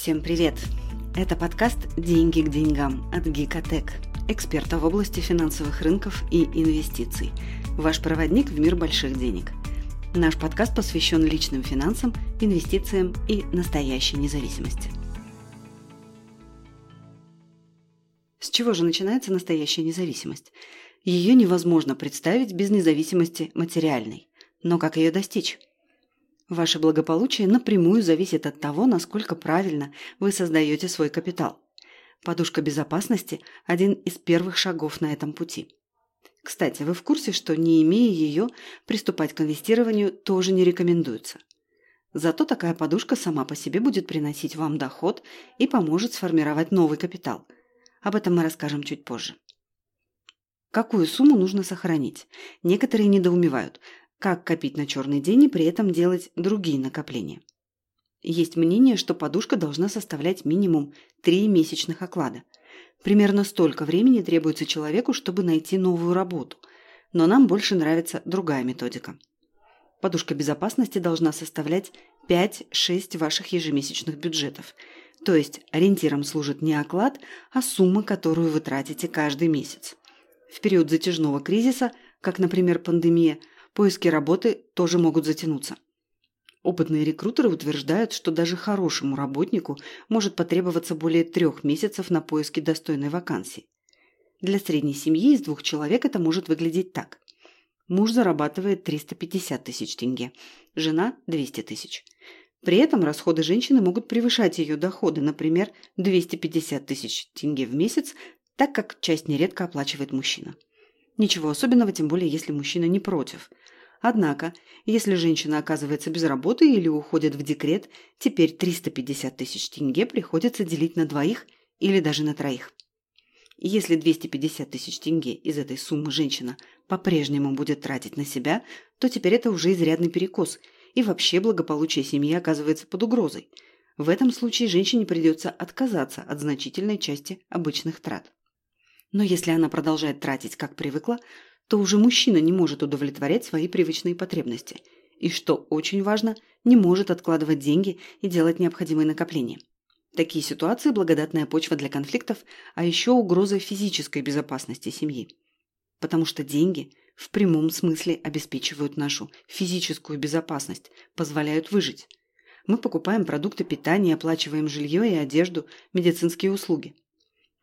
Всем привет! Это подкаст «Деньги к деньгам» от Гикотек, эксперта в области финансовых рынков и инвестиций. Ваш проводник в мир больших денег. Наш подкаст посвящен личным финансам, инвестициям и настоящей независимости. С чего же начинается настоящая независимость? Ее невозможно представить без независимости материальной. Но как ее достичь? Ваше благополучие напрямую зависит от того, насколько правильно вы создаете свой капитал. Подушка безопасности – один из первых шагов на этом пути. Кстати, вы в курсе, что не имея ее, приступать к инвестированию тоже не рекомендуется. Зато такая подушка сама по себе будет приносить вам доход и поможет сформировать новый капитал. Об этом мы расскажем чуть позже. Какую сумму нужно сохранить? Некоторые недоумевают, как копить на черный день и при этом делать другие накопления. Есть мнение, что подушка должна составлять минимум 3 месячных оклада. Примерно столько времени требуется человеку, чтобы найти новую работу. Но нам больше нравится другая методика. Подушка безопасности должна составлять 5-6 ваших ежемесячных бюджетов. То есть ориентиром служит не оклад, а сумма, которую вы тратите каждый месяц. В период затяжного кризиса, как, например, пандемия, поиски работы тоже могут затянуться. Опытные рекрутеры утверждают, что даже хорошему работнику может потребоваться более трех месяцев на поиски достойной вакансии. Для средней семьи из двух человек это может выглядеть так. Муж зарабатывает 350 тысяч тенге, жена – 200 тысяч. При этом расходы женщины могут превышать ее доходы, например, 250 тысяч тенге в месяц, так как часть нередко оплачивает мужчина. Ничего особенного, тем более если мужчина не против. Однако, если женщина оказывается без работы или уходит в декрет, теперь 350 тысяч тенге приходится делить на двоих или даже на троих. Если 250 тысяч тенге из этой суммы женщина по-прежнему будет тратить на себя, то теперь это уже изрядный перекос, и вообще благополучие семьи оказывается под угрозой. В этом случае женщине придется отказаться от значительной части обычных трат. Но если она продолжает тратить, как привыкла, то уже мужчина не может удовлетворять свои привычные потребности. И, что очень важно, не может откладывать деньги и делать необходимые накопления. Такие ситуации – благодатная почва для конфликтов, а еще угроза физической безопасности семьи. Потому что деньги в прямом смысле обеспечивают нашу физическую безопасность, позволяют выжить. Мы покупаем продукты питания, оплачиваем жилье и одежду, медицинские услуги.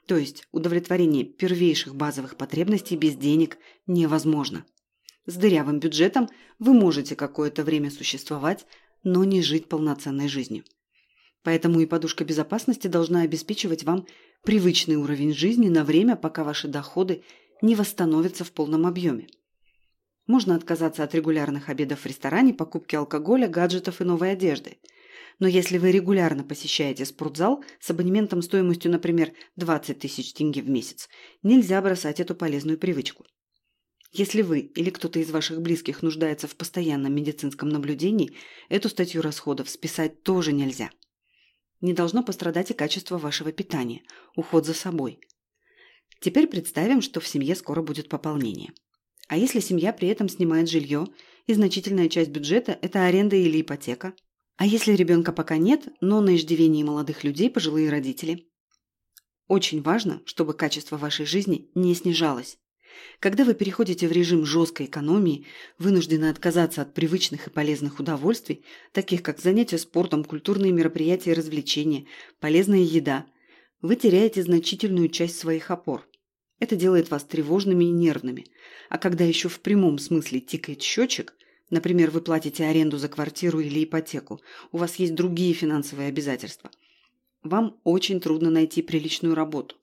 То есть удовлетворение первейших базовых потребностей без денег невозможно. С дырявым бюджетом вы можете какое-то время существовать, но не жить полноценной жизнью. Поэтому и подушка безопасности должна обеспечивать вам привычный уровень жизни на время, пока ваши доходы не восстановятся в полном объеме. Можно отказаться от регулярных обедов в ресторане, покупки алкоголя, гаджетов и новой одежды – но если вы регулярно посещаете спортзал с абонементом стоимостью, например, 20 тысяч тенге в месяц, нельзя бросать эту полезную привычку. Если вы или кто-то из ваших близких нуждается в постоянном медицинском наблюдении, эту статью расходов списать тоже нельзя. Не должно пострадать и качество вашего питания, уход за собой. Теперь представим, что в семье скоро будет пополнение. А если семья при этом снимает жилье, и значительная часть бюджета – это аренда или ипотека – а если ребенка пока нет, но на иждивении молодых людей пожилые родители? Очень важно, чтобы качество вашей жизни не снижалось. Когда вы переходите в режим жесткой экономии, вынуждены отказаться от привычных и полезных удовольствий, таких как занятия спортом, культурные мероприятия и развлечения, полезная еда, вы теряете значительную часть своих опор. Это делает вас тревожными и нервными. А когда еще в прямом смысле тикает счетчик – Например, вы платите аренду за квартиру или ипотеку. У вас есть другие финансовые обязательства. Вам очень трудно найти приличную работу.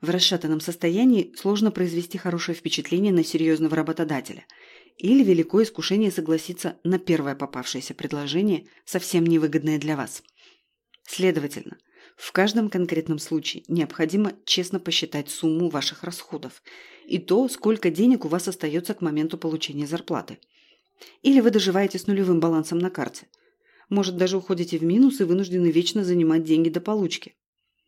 В расшатанном состоянии сложно произвести хорошее впечатление на серьезного работодателя. Или великое искушение согласиться на первое попавшееся предложение, совсем невыгодное для вас. Следовательно, в каждом конкретном случае необходимо честно посчитать сумму ваших расходов и то, сколько денег у вас остается к моменту получения зарплаты – или вы доживаете с нулевым балансом на карте. Может, даже уходите в минус и вынуждены вечно занимать деньги до получки.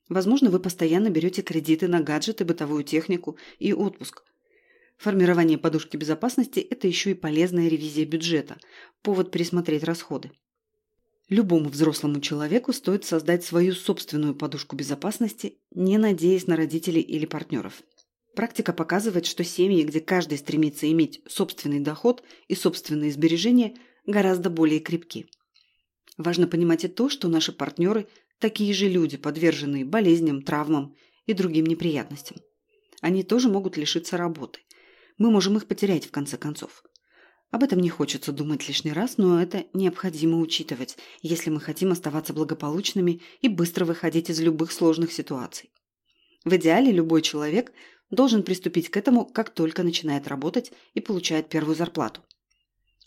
Возможно, вы постоянно берете кредиты на гаджеты, бытовую технику и отпуск. Формирование подушки безопасности – это еще и полезная ревизия бюджета, повод пересмотреть расходы. Любому взрослому человеку стоит создать свою собственную подушку безопасности, не надеясь на родителей или партнеров. Практика показывает, что семьи, где каждый стремится иметь собственный доход и собственные сбережения, гораздо более крепки. Важно понимать и то, что наши партнеры – такие же люди, подверженные болезням, травмам и другим неприятностям. Они тоже могут лишиться работы. Мы можем их потерять в конце концов. Об этом не хочется думать лишний раз, но это необходимо учитывать, если мы хотим оставаться благополучными и быстро выходить из любых сложных ситуаций. В идеале любой человек должен приступить к этому, как только начинает работать и получает первую зарплату.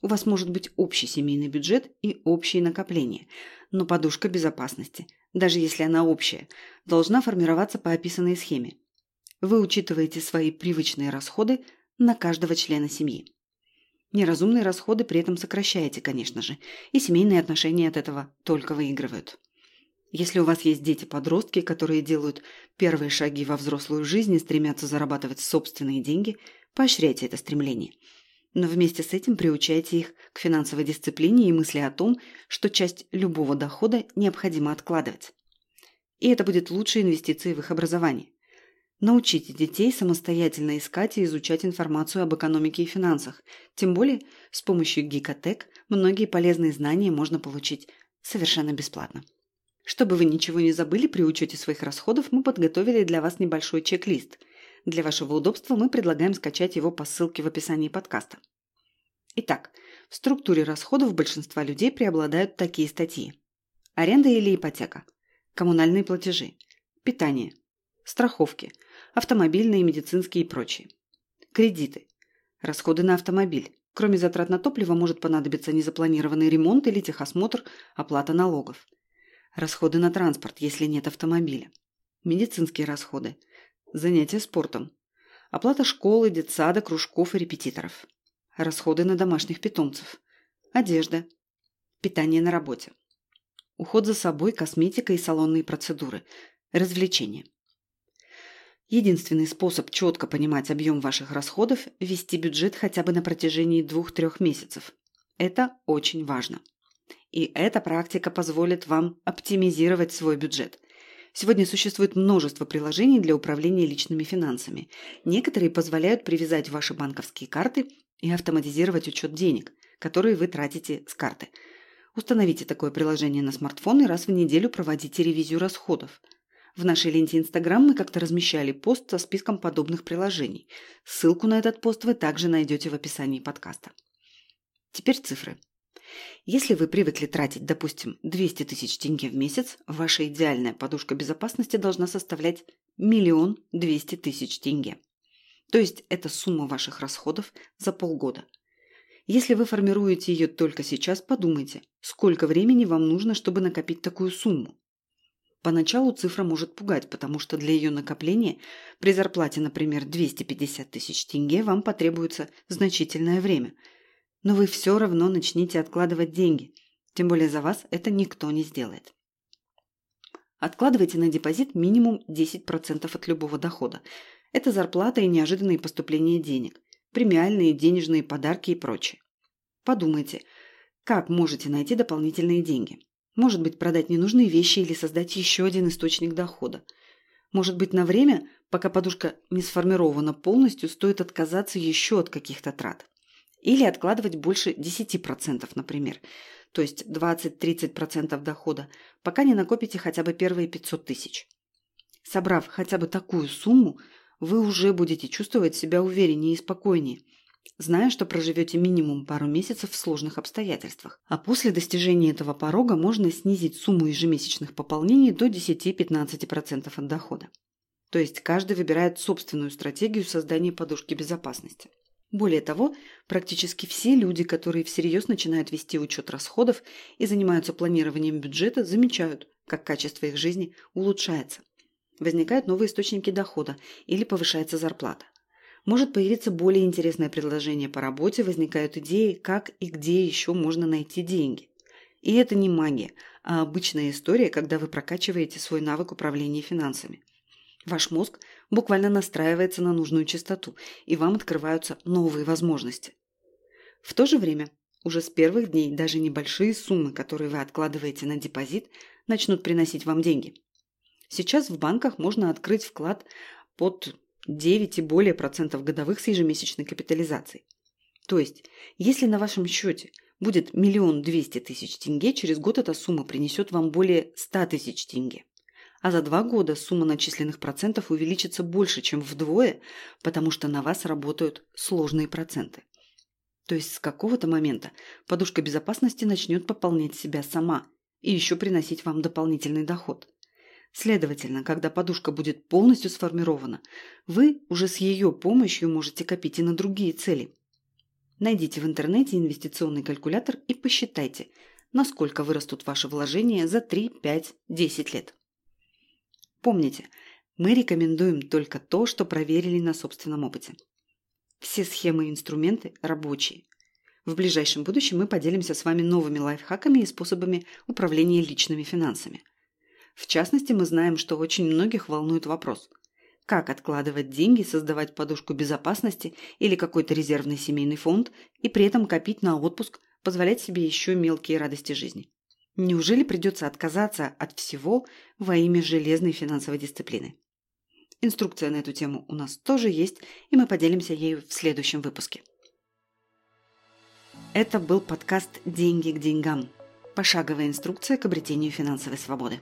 У вас может быть общий семейный бюджет и общие накопления, но подушка безопасности, даже если она общая, должна формироваться по описанной схеме. Вы учитываете свои привычные расходы на каждого члена семьи. Неразумные расходы при этом сокращаете, конечно же, и семейные отношения от этого только выигрывают. Если у вас есть дети-подростки, которые делают первые шаги во взрослую жизнь и стремятся зарабатывать собственные деньги, поощряйте это стремление. Но вместе с этим приучайте их к финансовой дисциплине и мысли о том, что часть любого дохода необходимо откладывать. И это будет лучшей инвестицией в их образование. Научите детей самостоятельно искать и изучать информацию об экономике и финансах. Тем более, с помощью Гикотек многие полезные знания можно получить совершенно бесплатно. Чтобы вы ничего не забыли при учете своих расходов, мы подготовили для вас небольшой чек-лист. Для вашего удобства мы предлагаем скачать его по ссылке в описании подкаста. Итак, в структуре расходов большинства людей преобладают такие статьи. Аренда или ипотека, коммунальные платежи, питание, страховки, автомобильные, медицинские и прочие. Кредиты, расходы на автомобиль. Кроме затрат на топливо может понадобиться незапланированный ремонт или техосмотр, оплата налогов – Расходы на транспорт, если нет автомобиля. Медицинские расходы. Занятия спортом. Оплата школы, детсада, кружков и репетиторов. Расходы на домашних питомцев. Одежда. Питание на работе. Уход за собой, косметика и салонные процедуры. Развлечения. Единственный способ четко понимать объем ваших расходов – вести бюджет хотя бы на протяжении двух-трех месяцев. Это очень важно. И эта практика позволит вам оптимизировать свой бюджет. Сегодня существует множество приложений для управления личными финансами. Некоторые позволяют привязать ваши банковские карты и автоматизировать учет денег, которые вы тратите с карты. Установите такое приложение на смартфон и раз в неделю проводите ревизию расходов. В нашей ленте Instagram мы как-то размещали пост со списком подобных приложений. Ссылку на этот пост вы также найдете в описании подкаста. Теперь цифры. Если вы привыкли тратить, допустим, 200 тысяч тенге в месяц, ваша идеальная подушка безопасности должна составлять миллион двести тысяч тенге. То есть это сумма ваших расходов за полгода. Если вы формируете ее только сейчас, подумайте, сколько времени вам нужно, чтобы накопить такую сумму. Поначалу цифра может пугать, потому что для ее накопления при зарплате, например, 250 тысяч тенге вам потребуется значительное время – но вы все равно начните откладывать деньги. Тем более за вас это никто не сделает. Откладывайте на депозит минимум 10% от любого дохода. Это зарплата и неожиданные поступления денег, премиальные денежные подарки и прочее. Подумайте, как можете найти дополнительные деньги. Может быть, продать ненужные вещи или создать еще один источник дохода. Может быть, на время, пока подушка не сформирована полностью, стоит отказаться еще от каких-то трат. Или откладывать больше 10%, например, то есть 20-30% дохода, пока не накопите хотя бы первые 500 тысяч. Собрав хотя бы такую сумму, вы уже будете чувствовать себя увереннее и спокойнее, зная, что проживете минимум пару месяцев в сложных обстоятельствах. А после достижения этого порога можно снизить сумму ежемесячных пополнений до 10-15% от дохода. То есть каждый выбирает собственную стратегию создания подушки безопасности. Более того, практически все люди, которые всерьез начинают вести учет расходов и занимаются планированием бюджета, замечают, как качество их жизни улучшается. Возникают новые источники дохода или повышается зарплата. Может появиться более интересное предложение по работе, возникают идеи, как и где еще можно найти деньги. И это не магия, а обычная история, когда вы прокачиваете свой навык управления финансами. Ваш мозг буквально настраивается на нужную частоту, и вам открываются новые возможности. В то же время Уже с первых дней даже небольшие суммы, которые вы откладываете на депозит, начнут приносить вам деньги. Сейчас в банках можно открыть вклад под 9 и более процентов годовых с ежемесячной капитализацией. То есть, если на вашем счете будет миллион двести тысяч тенге, через год эта сумма принесет вам более 100 тысяч тенге. А за два года сумма начисленных процентов увеличится больше, чем вдвое, потому что на вас работают сложные проценты. То есть с какого-то момента подушка безопасности начнет пополнять себя сама и еще приносить вам дополнительный доход. Следовательно, когда подушка будет полностью сформирована, вы уже с ее помощью можете копить и на другие цели. Найдите в интернете инвестиционный калькулятор и посчитайте, насколько вырастут ваши вложения за 3, 5, 10 лет. Помните, мы рекомендуем только то, что проверили на собственном опыте. Все схемы и инструменты рабочие. В ближайшем будущем мы поделимся с вами новыми лайфхаками и способами управления личными финансами. В частности, мы знаем, что очень многих волнует вопрос – как откладывать деньги, создавать подушку безопасности или какой-то резервный семейный фонд и при этом копить на отпуск, позволять себе еще мелкие радости жизни. Неужели придется отказаться от всего во имя железной финансовой дисциплины? Инструкция на эту тему у нас тоже есть, и мы поделимся ею в следующем выпуске. Это был подкаст «Деньги к деньгам». Пошаговая инструкция к обретению финансовой свободы.